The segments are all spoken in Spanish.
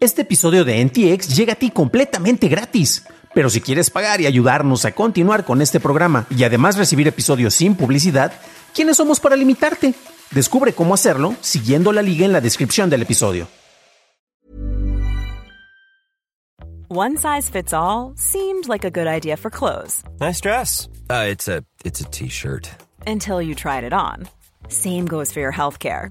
Este episodio de NTX llega a ti completamente gratis. Pero si quieres pagar y ayudarnos a continuar con este programa y además recibir episodios sin publicidad, ¿quiénes somos para limitarte? Descubre cómo hacerlo siguiendo la liga en la descripción del episodio. One size fits all seemed like a good idea for clothes Nice dress. Uh, it's a it's a t-shirt. until you tried it on. Same goes for your healthcare.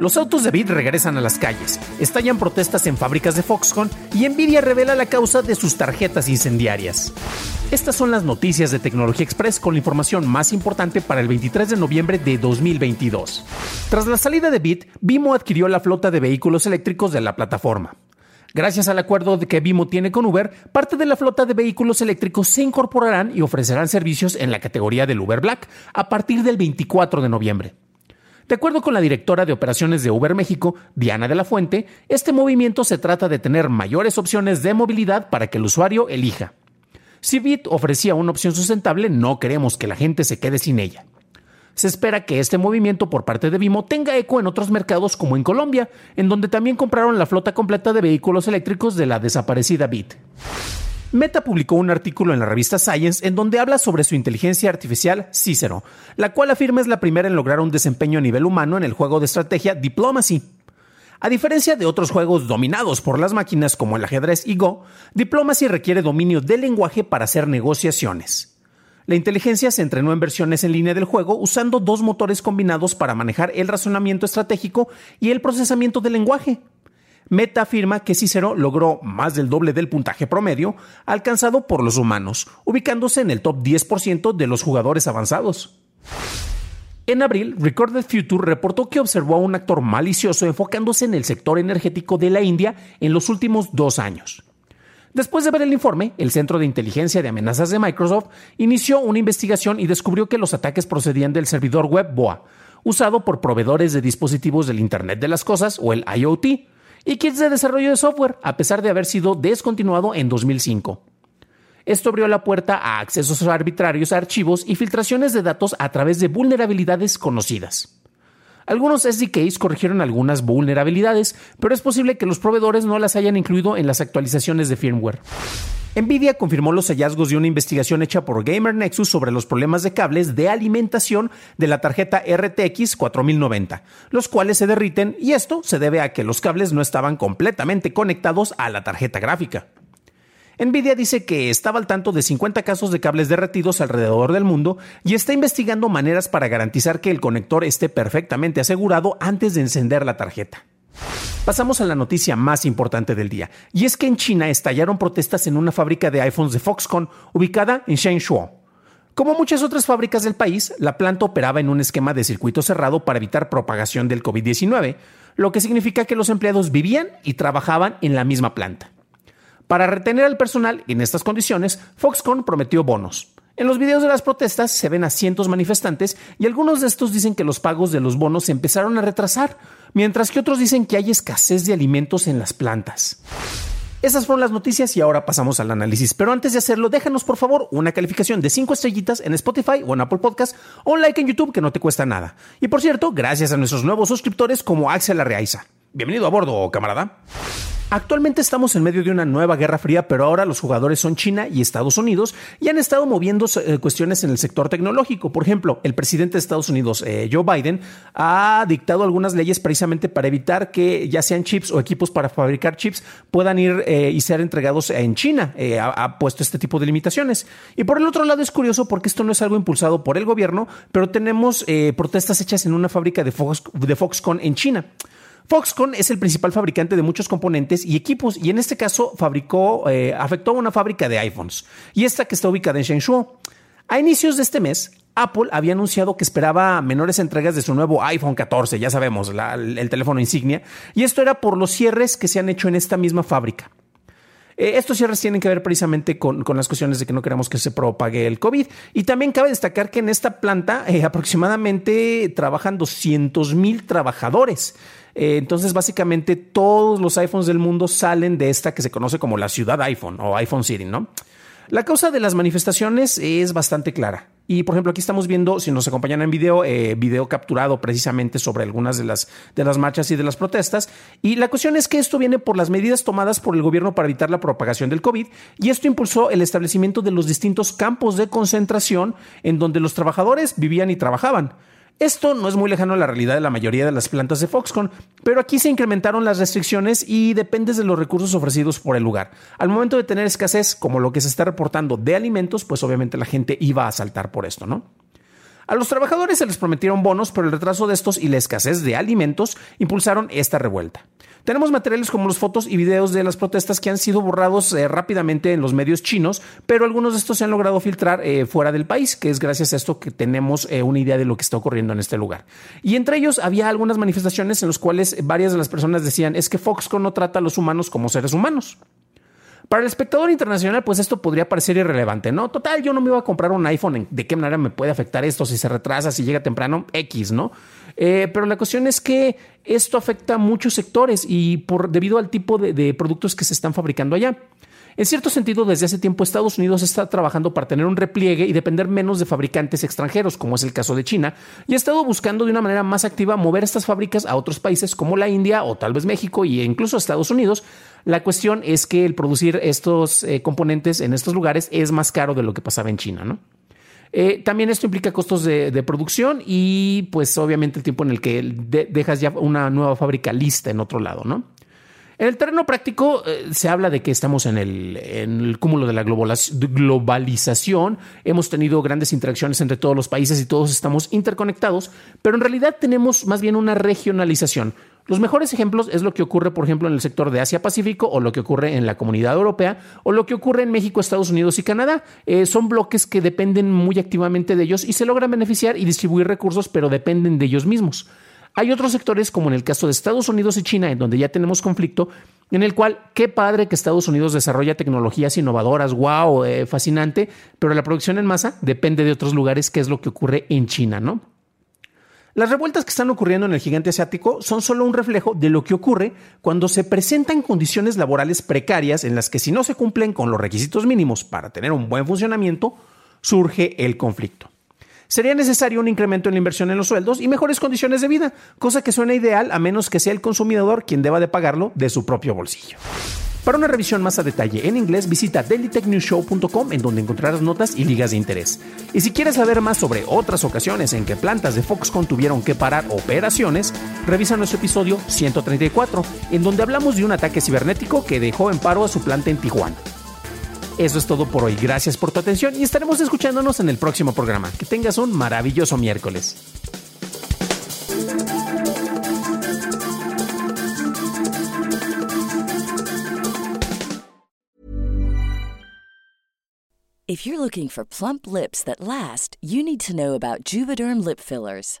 Los autos de Bit regresan a las calles, estallan protestas en fábricas de Foxconn y Nvidia revela la causa de sus tarjetas incendiarias. Estas son las noticias de Tecnología Express con la información más importante para el 23 de noviembre de 2022. Tras la salida de Bit, Vimo adquirió la flota de vehículos eléctricos de la plataforma. Gracias al acuerdo que Vimo tiene con Uber, parte de la flota de vehículos eléctricos se incorporarán y ofrecerán servicios en la categoría del Uber Black a partir del 24 de noviembre. De acuerdo con la directora de operaciones de Uber México, Diana de la Fuente, este movimiento se trata de tener mayores opciones de movilidad para que el usuario elija. Si Bit ofrecía una opción sustentable, no queremos que la gente se quede sin ella. Se espera que este movimiento por parte de Vimo tenga eco en otros mercados como en Colombia, en donde también compraron la flota completa de vehículos eléctricos de la desaparecida Bit. Meta publicó un artículo en la revista Science en donde habla sobre su inteligencia artificial Cicero, la cual afirma es la primera en lograr un desempeño a nivel humano en el juego de estrategia Diplomacy. A diferencia de otros juegos dominados por las máquinas como el ajedrez y Go, Diplomacy requiere dominio del lenguaje para hacer negociaciones. La inteligencia se entrenó en versiones en línea del juego usando dos motores combinados para manejar el razonamiento estratégico y el procesamiento del lenguaje. Meta afirma que Cicero logró más del doble del puntaje promedio alcanzado por los humanos, ubicándose en el top 10% de los jugadores avanzados. En abril, Recorded Future reportó que observó a un actor malicioso enfocándose en el sector energético de la India en los últimos dos años. Después de ver el informe, el Centro de Inteligencia de Amenazas de Microsoft inició una investigación y descubrió que los ataques procedían del servidor web BOA, usado por proveedores de dispositivos del Internet de las Cosas o el IoT, y kits de desarrollo de software, a pesar de haber sido descontinuado en 2005. Esto abrió la puerta a accesos arbitrarios a archivos y filtraciones de datos a través de vulnerabilidades conocidas. Algunos SDKs corrigieron algunas vulnerabilidades, pero es posible que los proveedores no las hayan incluido en las actualizaciones de firmware. Nvidia confirmó los hallazgos de una investigación hecha por Gamer Nexus sobre los problemas de cables de alimentación de la tarjeta RTX 4090, los cuales se derriten y esto se debe a que los cables no estaban completamente conectados a la tarjeta gráfica. Nvidia dice que estaba al tanto de 50 casos de cables derretidos alrededor del mundo y está investigando maneras para garantizar que el conector esté perfectamente asegurado antes de encender la tarjeta. Pasamos a la noticia más importante del día, y es que en China estallaron protestas en una fábrica de iPhones de Foxconn ubicada en Shenzhou. Como muchas otras fábricas del país, la planta operaba en un esquema de circuito cerrado para evitar propagación del COVID-19, lo que significa que los empleados vivían y trabajaban en la misma planta. Para retener al personal en estas condiciones, Foxconn prometió bonos. En los videos de las protestas se ven a cientos manifestantes y algunos de estos dicen que los pagos de los bonos se empezaron a retrasar, mientras que otros dicen que hay escasez de alimentos en las plantas. Esas fueron las noticias y ahora pasamos al análisis. Pero antes de hacerlo, déjanos por favor una calificación de 5 estrellitas en Spotify o en Apple Podcast o un like en YouTube que no te cuesta nada. Y por cierto, gracias a nuestros nuevos suscriptores como Axel Arreaiza. Bienvenido a bordo, camarada. Actualmente estamos en medio de una nueva guerra fría, pero ahora los jugadores son China y Estados Unidos y han estado moviendo eh, cuestiones en el sector tecnológico. Por ejemplo, el presidente de Estados Unidos, eh, Joe Biden, ha dictado algunas leyes precisamente para evitar que ya sean chips o equipos para fabricar chips puedan ir eh, y ser entregados en China. Ha, ha, puesto este tipo de limitaciones. Y por el otro lado es curioso porque esto no es algo impulsado por el gobierno, pero tenemos protestas hechas en una fábrica de, Fox, de Foxconn en China. Foxconn es el principal fabricante de muchos componentes y equipos y en este caso fabricó, eh, afectó a una fábrica de iPhones y esta que está ubicada en Shenzhou. A inicios de este mes, Apple había anunciado que esperaba menores entregas de su nuevo iPhone 14, ya sabemos, el teléfono insignia, y esto era por los cierres que se han hecho en esta misma fábrica. Eh, estos cierres tienen que ver precisamente con, las cuestiones de que no queremos que se propague el COVID. Y también cabe destacar que en esta planta eh, aproximadamente trabajan 200 mil trabajadores. Eh, entonces, básicamente, todos los iPhones del mundo salen de esta que se conoce como la ciudad iPhone o iPhone City, ¿no? La causa de las manifestaciones es bastante clara. Y por ejemplo, aquí estamos viendo, si nos acompañan en video, eh, video capturado precisamente sobre algunas de las, de las marchas y de las protestas. Y la cuestión es que esto viene por las medidas tomadas por el gobierno para evitar la propagación del COVID. Y esto impulsó el establecimiento de los distintos campos de concentración en donde los trabajadores vivían y trabajaban. Esto no es muy lejano a la realidad de la mayoría de las plantas de Foxconn, pero aquí se incrementaron las restricciones y dependes de los recursos ofrecidos por el lugar. Al momento de tener escasez, como lo que se está reportando de alimentos, pues obviamente la gente iba a saltar por esto, ¿no? A los trabajadores se les prometieron bonos, pero el retraso de estos y la escasez de alimentos impulsaron esta revuelta. Tenemos materiales como las fotos y videos de las protestas que han sido borrados eh, rápidamente en los medios chinos, pero algunos de estos se han logrado filtrar eh, fuera del país, que es gracias a esto que tenemos eh, una idea de lo que está ocurriendo en este lugar. Y entre ellos había algunas manifestaciones en las cuales varias de las personas decían es que Foxconn no trata a los humanos como seres humanos. Para el espectador internacional, pues esto podría parecer irrelevante, ¿no? Total, yo no me iba a comprar un iPhone, ¿de qué manera me puede afectar esto? Si se retrasa, si llega temprano, X, ¿no? Eh, pero la cuestión es que esto afecta a muchos sectores y por, debido al tipo de productos que se están fabricando allá. En cierto sentido, desde hace tiempo Estados Unidos está trabajando para tener un repliegue y depender menos de fabricantes extranjeros, como es el caso de China, y ha estado buscando de una manera más activa mover estas fábricas a otros países como la India o tal vez México e incluso Estados Unidos. La cuestión es que el producir estos eh, componentes en estos lugares es más caro de lo que pasaba en China, ¿no? Eh, también esto implica costos de, producción y pues obviamente el tiempo en el que dejas ya una nueva fábrica lista en otro lado, ¿no? En el terreno práctico eh, se habla de que estamos en el, cúmulo de la globalización, hemos tenido grandes interacciones entre todos los países y todos estamos interconectados, pero en realidad tenemos más bien una regionalización. Los mejores ejemplos es lo que ocurre, por ejemplo, en el sector de Asia-Pacífico o lo que ocurre en la comunidad europea o lo que ocurre en México, Estados Unidos y Canadá. Eh, son bloques que dependen muy activamente de ellos y se logran beneficiar y distribuir recursos, pero dependen de ellos mismos. Hay otros sectores, como en el caso de Estados Unidos y China, en donde ya tenemos conflicto, en el cual qué padre que Estados Unidos desarrolla tecnologías innovadoras, wow, eh, fascinante, pero la producción en masa depende de otros lugares, que es lo que ocurre en China, ¿no? Las revueltas que están ocurriendo en el gigante asiático son solo un reflejo de lo que ocurre cuando se presentan condiciones laborales precarias en las que si no se cumplen con los requisitos mínimos para tener un buen funcionamiento, surge el conflicto sería necesario un incremento en la inversión en los sueldos y mejores condiciones de vida, cosa que suena ideal a menos que sea el consumidor quien deba de pagarlo de su propio bolsillo. Para una revisión más a detalle en inglés, visita dailytechnewshow.com en donde encontrarás notas y ligas de interés. Y si quieres saber más sobre otras ocasiones en que plantas de Foxconn tuvieron que parar operaciones, revisa nuestro episodio 134, en donde hablamos de un ataque cibernético que dejó en paro a su planta en Tijuana. Eso es todo por hoy. Gracias por tu atención y estaremos escuchándonos en el próximo programa. Que tengas un maravilloso miércoles. If you're looking for plump lips that last, you need to know about Juvederm lip fillers.